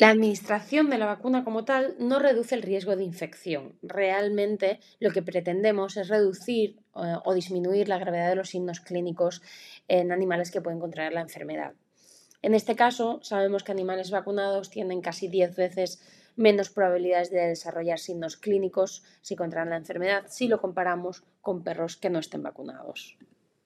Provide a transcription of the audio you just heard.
La administración de la vacuna como tal no reduce el riesgo de infección. Realmente lo que pretendemos es reducir eh, o disminuir la gravedad de los signos clínicos en animales que pueden contraer la enfermedad. En este caso, sabemos que animales vacunados tienen casi 10 veces menos probabilidades de desarrollar signos clínicos si contraen la enfermedad si lo comparamos con perros que no estén vacunados.